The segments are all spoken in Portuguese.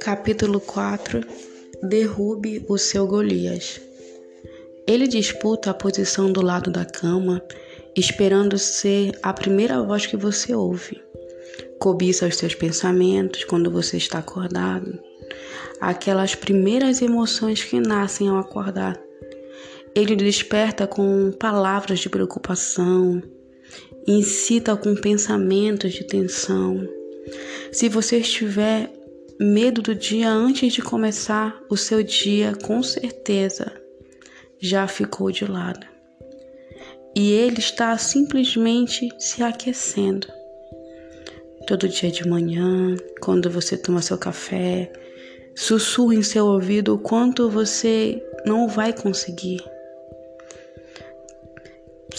Capítulo 4 Derrube o seu Golias. Ele disputa a posição do lado da cama, esperando ser a primeira voz que você ouve. Cobiça os seus pensamentos quando você está acordado, aquelas primeiras emoções que nascem ao acordar. Ele desperta com palavras de preocupação, incita com pensamentos de tensão. Se você estiver medo do dia antes de começar o seu dia, com certeza já ficou de lado. E ele está simplesmente se aquecendo. Todo dia de manhã, quando você toma seu café, sussurra em seu ouvido o quanto você não vai conseguir.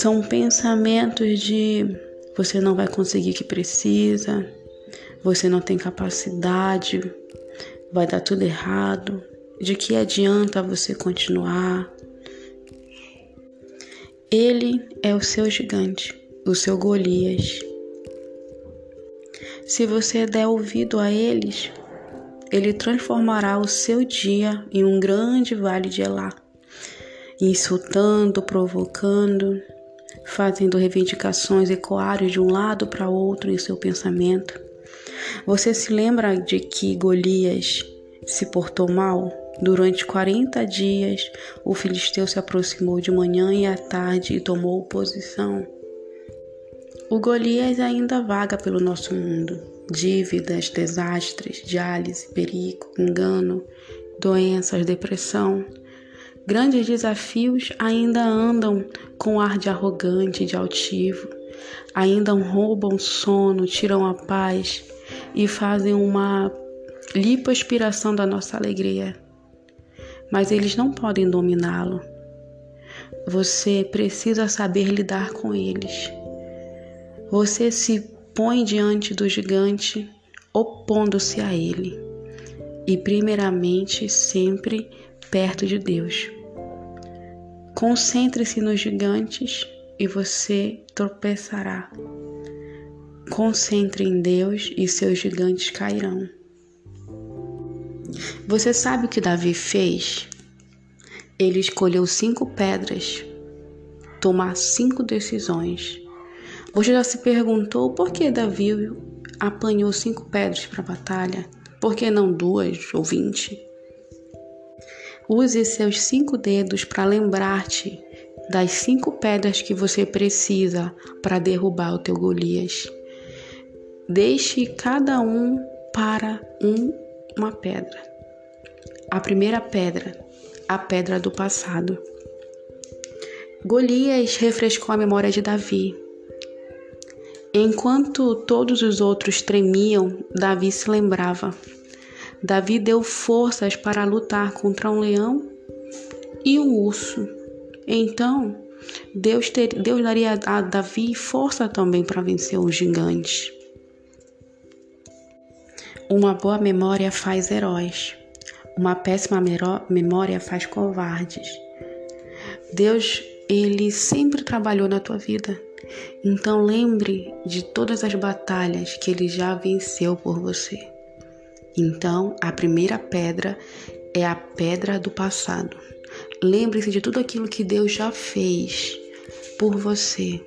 São pensamentos de você não vai conseguir o que precisa, você não tem capacidade, vai dar tudo errado, de que adianta você continuar? Ele é o seu gigante, o seu Golias. Se você der ouvido a eles, ele transformará o seu dia em um grande vale de Elá, insultando, provocando, fazendo reivindicações ecoarem de um lado para outro em seu pensamento. Você se lembra de que Golias se portou mal? Durante 40 dias, o filisteu se aproximou de manhã e à tarde e tomou posição. O Golias ainda vaga pelo nosso mundo. Dívidas, desastres, diálise, perigo, engano, doenças, depressão. Grandes desafios ainda andam com ar de arrogante, de altivo. Ainda roubam sono, tiram a paz e fazem uma lipoaspiração da nossa alegria. Mas eles não podem dominá-lo. Você precisa saber lidar com eles. Você se põe diante do gigante, opondo-se a ele, e primeiramente sempre perto de Deus. Concentre-se nos gigantes e você tropeçará. Concentre em Deus e seus gigantes cairão. Você sabe o que Davi fez? Ele escolheu cinco pedras, tomar cinco decisões. Você já se perguntou por que Davi apanhou cinco pedras para a batalha? Por que não duas ou vinte? Use seus cinco dedos para lembrar-te das cinco pedras que você precisa para derrubar o teu Golias. Deixe cada um para um, uma pedra. A primeira pedra, a pedra do passado. Golias refrescou a memória de Davi. Enquanto todos os outros tremiam, Davi se lembrava. Davi deu forças para lutar contra um leão e um urso. Então, Deus, ter, Deus daria a Davi força também para vencer os gigantes. Uma boa memória faz heróis. Uma péssima memória faz covardes. Deus, ele sempre trabalhou na tua vida. Então lembre de todas as batalhas que ele já venceu por você. Então, a primeira pedra é a pedra do passado. Lembre-se de tudo aquilo que Deus já fez por você.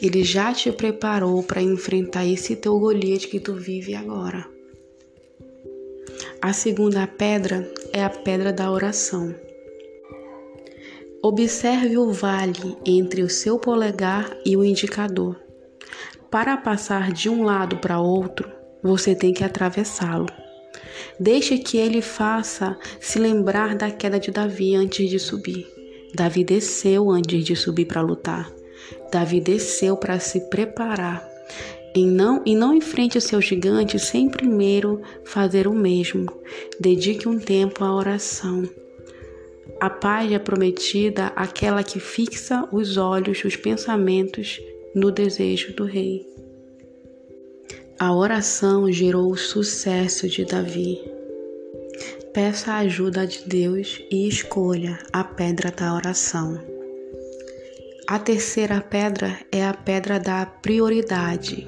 Ele já te preparou para enfrentar esse teu Golias que tu vive agora. A segunda pedra é a pedra da oração. Observe o vale entre o seu polegar e o indicador. Para passar de um lado para outro, você tem que atravessá-lo. Deixe que ele faça se lembrar da queda de Davi antes de subir. Davi desceu antes de subir para lutar. Davi desceu para se preparar e não, e não enfrente o seu gigante sem primeiro fazer o mesmo. Dedique um tempo à oração. A paz é prometida àquela que fixa os olhos, os pensamentos no desejo do rei. A oração gerou o sucesso de Davi. Peça a ajuda de Deus e escolha a pedra da oração. A terceira pedra é a pedra da prioridade.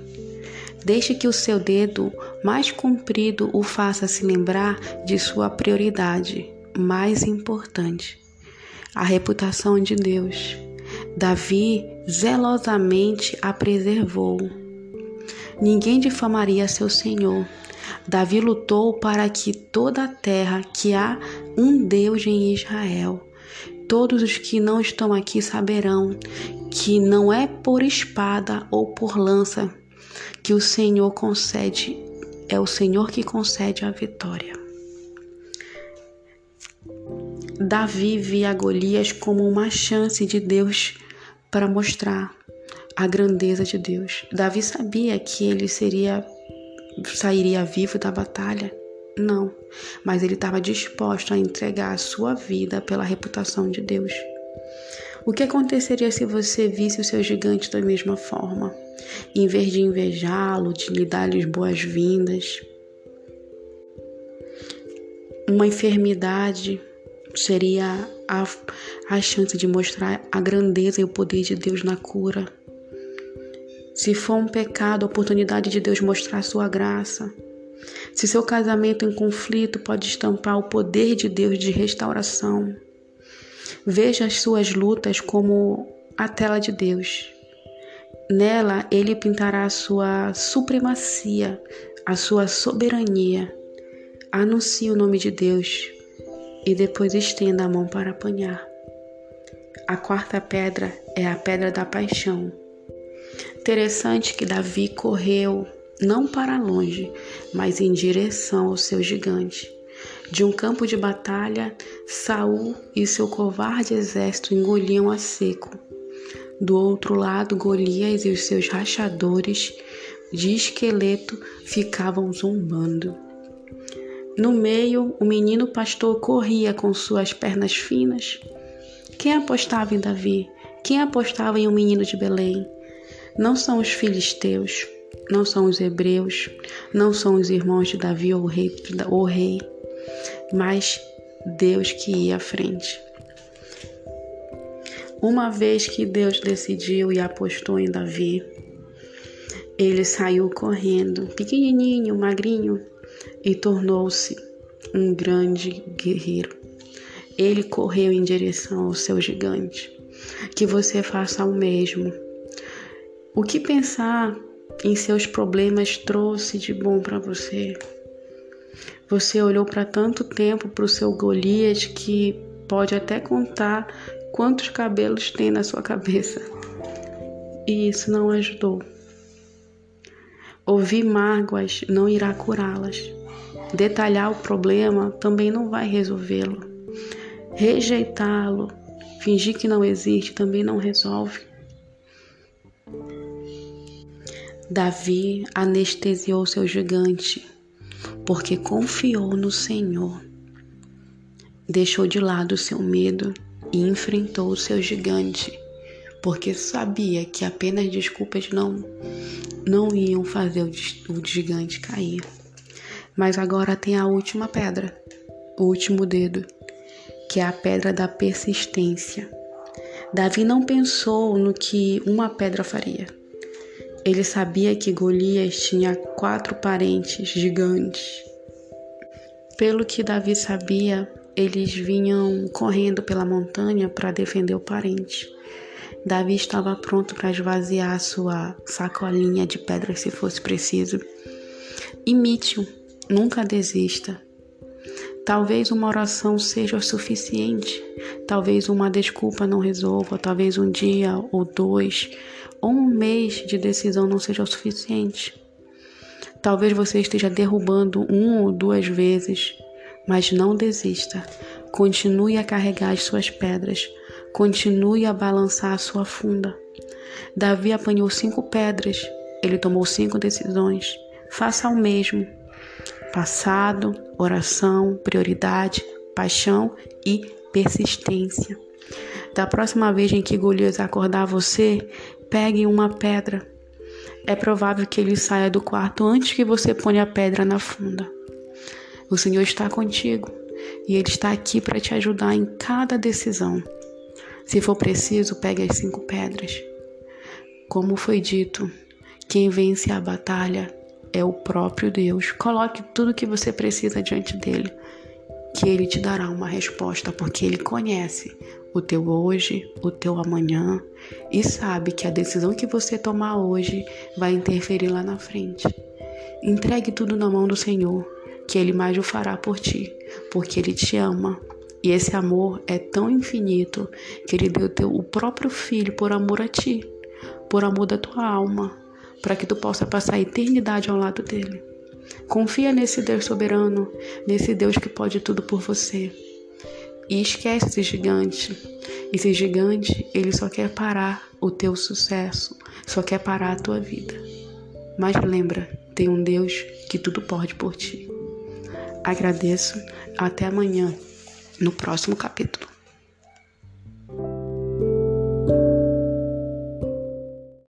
Deixe que o seu dedo mais comprido o faça se lembrar de sua prioridade mais importante, a reputação de Deus. Davi zelosamente a preservou. Ninguém difamaria seu Senhor. Davi lutou para que toda a terra que há um Deus em Israel. Todos os que não estão aqui saberão que não é por espada ou por lança que o Senhor concede, é o Senhor que concede a vitória. Davi via Golias como uma chance de Deus para mostrar a grandeza de Deus. Davi sabia que ele seria sairia vivo da batalha? Não, mas ele estava disposto a entregar a sua vida pela reputação de Deus. O que aconteceria se você visse o seu gigante da mesma forma? Em vez de invejá-lo, de lhe dar-lhes boas-vindas, uma enfermidade seria a, a chance de mostrar a grandeza e o poder de Deus na cura. Se for um pecado, a oportunidade de Deus mostrar sua graça. Se seu casamento em conflito pode estampar o poder de Deus de restauração. Veja as suas lutas como a tela de Deus. Nela, ele pintará a sua supremacia, a sua soberania. Anuncie o nome de Deus e depois estenda a mão para apanhar. A quarta pedra é a pedra da paixão. Interessante que Davi correu não para longe, mas em direção ao seu gigante. De um campo de batalha, Saul e seu covarde exército engoliam a seco. Do outro lado, Golias e os seus rachadores de esqueleto ficavam zombando. No meio, o menino pastor corria com suas pernas finas. Quem apostava em Davi? Quem apostava em um menino de Belém? Não são os filisteus, não são os hebreus, não são os irmãos de Davi ou o rei, ou rei mas Deus que ia à frente. Uma vez que Deus decidiu e apostou em Davi, ele saiu correndo, pequenininho, magrinho, e tornou-se um grande guerreiro. Ele correu em direção ao seu gigante. Que você faça o mesmo. O que pensar em seus problemas trouxe de bom para você? Você olhou para tanto tempo para o seu Golias que pode até contar quantos cabelos tem na sua cabeça. E isso não ajudou. Ouvir mágoas não irá curá-las. Detalhar o problema também não vai resolvê-lo. Rejeitá-lo, fingir que não existe também não resolve. Davi anestesiou seu gigante, porque confiou no Senhor. Deixou de lado seu medo e enfrentou o seu gigante, porque sabia que apenas desculpas não não iam fazer o gigante cair. Mas agora tem a última pedra, o último dedo, que é a pedra da persistência. Davi não pensou no que uma pedra faria. Ele sabia que Golias tinha quatro parentes gigantes. Pelo que Davi sabia, eles vinham correndo pela montanha para defender o parente. Davi estava pronto para esvaziar sua sacolinha de pedras se fosse preciso. Imite-o Nunca desista. Talvez uma oração seja o suficiente, talvez uma desculpa não resolva, talvez um dia ou dois ou um mês de decisão não seja o suficiente. Talvez você esteja derrubando um ou duas vezes, mas não desista. Continue a carregar as suas pedras, continue a balançar a sua funda. Davi apanhou cinco pedras, ele tomou cinco decisões. Faça o mesmo passado, oração, prioridade, paixão e persistência. Da próxima vez em que Golias acordar você, pegue uma pedra. É provável que ele saia do quarto antes que você ponha a pedra na funda. O Senhor está contigo e Ele está aqui para te ajudar em cada decisão. Se for preciso, pegue as cinco pedras. Como foi dito, quem vence a batalha é o próprio Deus. Coloque tudo que você precisa diante dele, que ele te dará uma resposta, porque ele conhece o teu hoje, o teu amanhã e sabe que a decisão que você tomar hoje vai interferir lá na frente. Entregue tudo na mão do Senhor, que ele mais o fará por ti, porque ele te ama. E esse amor é tão infinito que ele deu o próprio filho por amor a ti, por amor da tua alma, para que tu possa passar a eternidade ao lado dele. Confia nesse Deus soberano, nesse Deus que pode tudo por você. E esquece esse gigante. Esse gigante, ele só quer parar o teu sucesso, só quer parar a tua vida. Mas lembra, tem um Deus que tudo pode por ti. Agradeço. Até amanhã, no próximo capítulo.